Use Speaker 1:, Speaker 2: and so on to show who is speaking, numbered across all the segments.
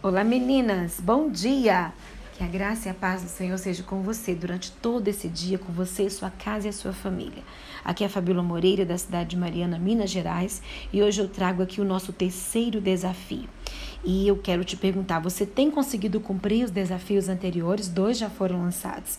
Speaker 1: Olá meninas, bom dia! Que a graça e a paz do Senhor seja com você durante todo esse dia, com você, sua casa e a sua família. Aqui é Fabíola Moreira, da cidade de Mariana, Minas Gerais, e hoje eu trago aqui o nosso terceiro desafio. E eu quero te perguntar: você tem conseguido cumprir os desafios anteriores? Dois já foram lançados.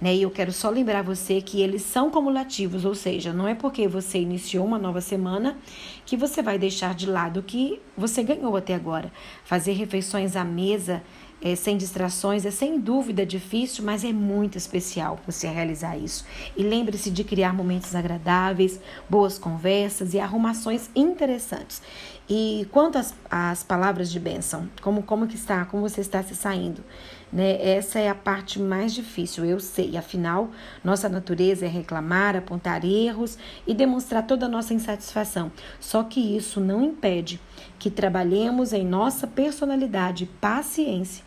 Speaker 1: Né? E eu quero só lembrar você que eles são cumulativos, ou seja, não é porque você iniciou uma nova semana que você vai deixar de lado o que você ganhou até agora. Fazer refeições à mesa é, sem distrações é sem dúvida difícil, mas é muito especial você realizar isso. E lembre-se de criar momentos agradáveis, boas conversas e arrumações interessantes. E quanto às, às palavras de bênção, como, como que está, como você está se saindo, né? Essa é a parte mais difícil, eu sei. Afinal, nossa natureza é reclamar, apontar erros e demonstrar toda a nossa insatisfação. Só que isso não impede que trabalhemos em nossa personalidade, paciência,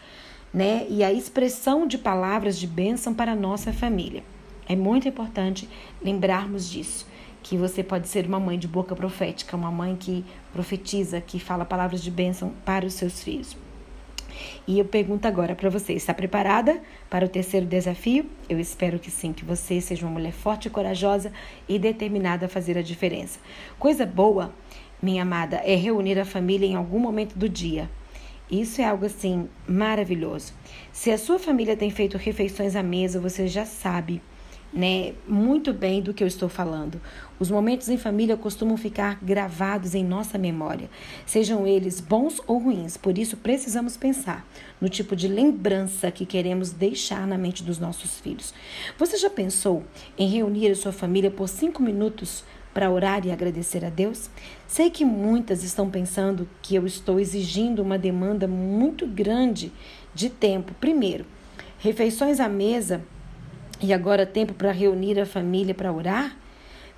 Speaker 1: né? E a expressão de palavras de bênção para nossa família. É muito importante lembrarmos disso que você pode ser uma mãe de boca profética, uma mãe que profetiza, que fala palavras de bênção para os seus filhos. E eu pergunto agora para você: está preparada para o terceiro desafio? Eu espero que sim, que você seja uma mulher forte, corajosa e determinada a fazer a diferença. Coisa boa, minha amada, é reunir a família em algum momento do dia. Isso é algo assim maravilhoso. Se a sua família tem feito refeições à mesa, você já sabe né, muito bem do que eu estou falando. Os momentos em família costumam ficar gravados em nossa memória, sejam eles bons ou ruins. Por isso, precisamos pensar no tipo de lembrança que queremos deixar na mente dos nossos filhos. Você já pensou em reunir a sua família por cinco minutos para orar e agradecer a Deus? Sei que muitas estão pensando que eu estou exigindo uma demanda muito grande de tempo. Primeiro, refeições à mesa e agora tempo para reunir a família para orar?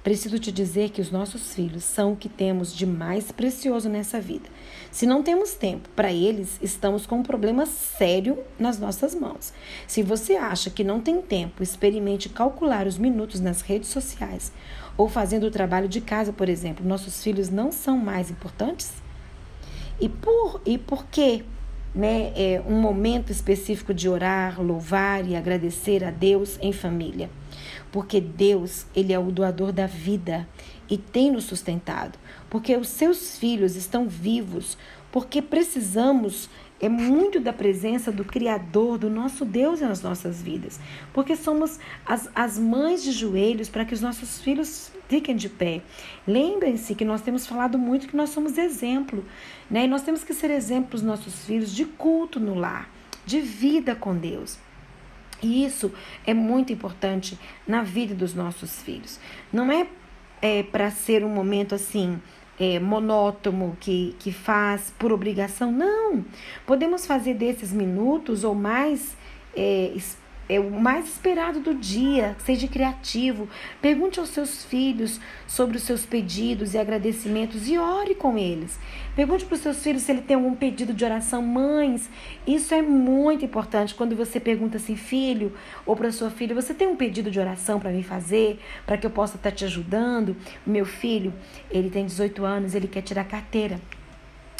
Speaker 1: Preciso te dizer que os nossos filhos são o que temos de mais precioso nessa vida. Se não temos tempo para eles, estamos com um problema sério nas nossas mãos. Se você acha que não tem tempo, experimente calcular os minutos nas redes sociais ou fazendo o trabalho de casa, por exemplo. Nossos filhos não são mais importantes? E por, e por quê? Né, é, um momento específico de orar, louvar e agradecer a Deus em família. Porque Deus, Ele é o doador da vida e tem nos sustentado. Porque os seus filhos estão vivos. Porque precisamos é muito da presença do Criador, do nosso Deus nas nossas vidas. Porque somos as, as mães de joelhos para que os nossos filhos fiquem de pé. Lembrem-se que nós temos falado muito que nós somos exemplo, né? E nós temos que ser exemplo para os nossos filhos de culto no lar, de vida com Deus. E isso é muito importante na vida dos nossos filhos. Não é, é para ser um momento assim é, monótono que, que faz por obrigação. Não! Podemos fazer desses minutos ou mais é, é o mais esperado do dia. Seja criativo. Pergunte aos seus filhos sobre os seus pedidos e agradecimentos e ore com eles. Pergunte para os seus filhos se ele tem algum pedido de oração. Mães, isso é muito importante. Quando você pergunta assim, filho, ou para sua filha, você tem um pedido de oração para me fazer, para que eu possa estar tá te ajudando? Meu filho, ele tem 18 anos, ele quer tirar carteira.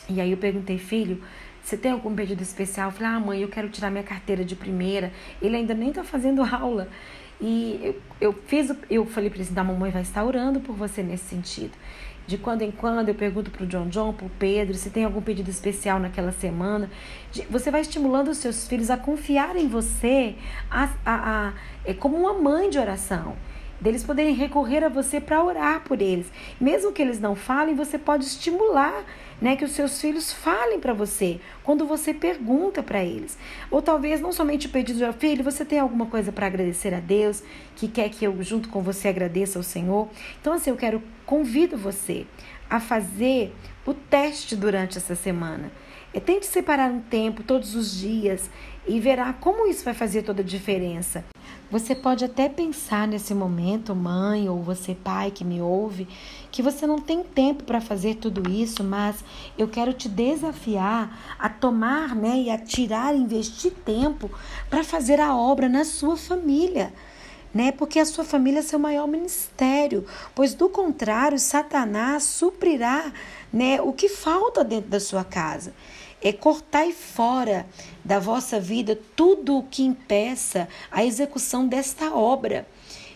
Speaker 1: E aí eu perguntei, filho, você tem algum pedido especial? Eu falei, ah, mãe, eu quero tirar minha carteira de primeira. Ele ainda nem está fazendo aula. E eu, eu fiz, eu falei para ele assim, a mamãe vai estar orando por você nesse sentido. De quando em quando eu pergunto para o John John, para o Pedro, se tem algum pedido especial naquela semana. Você vai estimulando os seus filhos a confiar em você a, a, a, é como uma mãe de oração deles poderem recorrer a você para orar por eles. Mesmo que eles não falem, você pode estimular né, que os seus filhos falem para você quando você pergunta para eles. Ou talvez não somente pedido de filho, você tem alguma coisa para agradecer a Deus, que quer que eu junto com você agradeça ao Senhor. Então assim, eu quero convido você a fazer o teste durante essa semana. É, tente separar um tempo todos os dias e verá como isso vai fazer toda a diferença. Você pode até pensar nesse momento, mãe ou você, pai que me ouve, que você não tem tempo para fazer tudo isso, mas eu quero te desafiar a tomar, né, e a tirar, investir tempo para fazer a obra na sua família. Né? Porque a sua família é seu maior ministério, pois do contrário, Satanás suprirá, né, o que falta dentro da sua casa. É cortar fora da vossa vida tudo o que impeça a execução desta obra.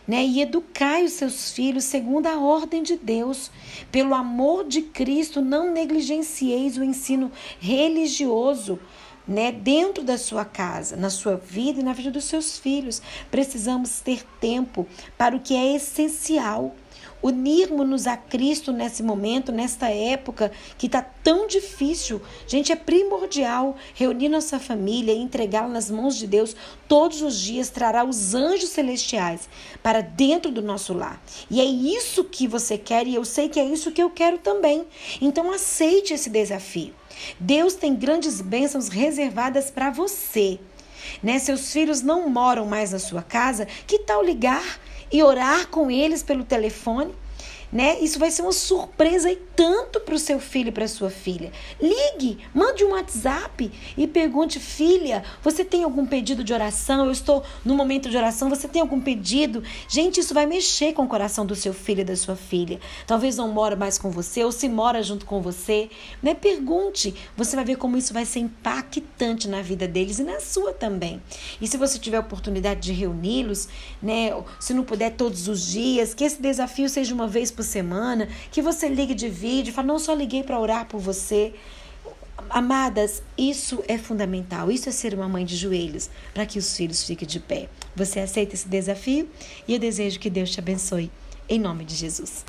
Speaker 1: Né, e educai os seus filhos segundo a ordem de Deus. Pelo amor de Cristo, não negligencieis o ensino religioso, né, dentro da sua casa, na sua vida e na vida dos seus filhos. Precisamos ter tempo para o que é essencial unirmos-nos a Cristo nesse momento, nesta época que está tão difícil. Gente, é primordial reunir nossa família e entregá-la nas mãos de Deus todos os dias, trará os anjos celestiais para dentro do nosso lar. E é isso que você quer e eu sei que é isso que eu quero também. Então aceite esse desafio. Deus tem grandes bênçãos reservadas para você. Né? Seus filhos não moram mais na sua casa, que tal ligar e orar com eles pelo telefone? Né? Isso vai ser uma surpresa e tanto para o seu filho e para sua filha. Ligue, mande um WhatsApp e pergunte, filha, você tem algum pedido de oração? Eu estou no momento de oração, você tem algum pedido? Gente, isso vai mexer com o coração do seu filho e da sua filha. Talvez não mora mais com você ou se mora junto com você, né? Pergunte, você vai ver como isso vai ser impactante na vida deles e na sua também. E se você tiver oportunidade de reuni-los, né? Se não puder todos os dias, que esse desafio seja uma vez por semana, que você ligue de vídeo, fala, não só liguei para orar por você. Amadas, isso é fundamental. Isso é ser uma mãe de joelhos para que os filhos fiquem de pé. Você aceita esse desafio? E eu desejo que Deus te abençoe. Em nome de Jesus.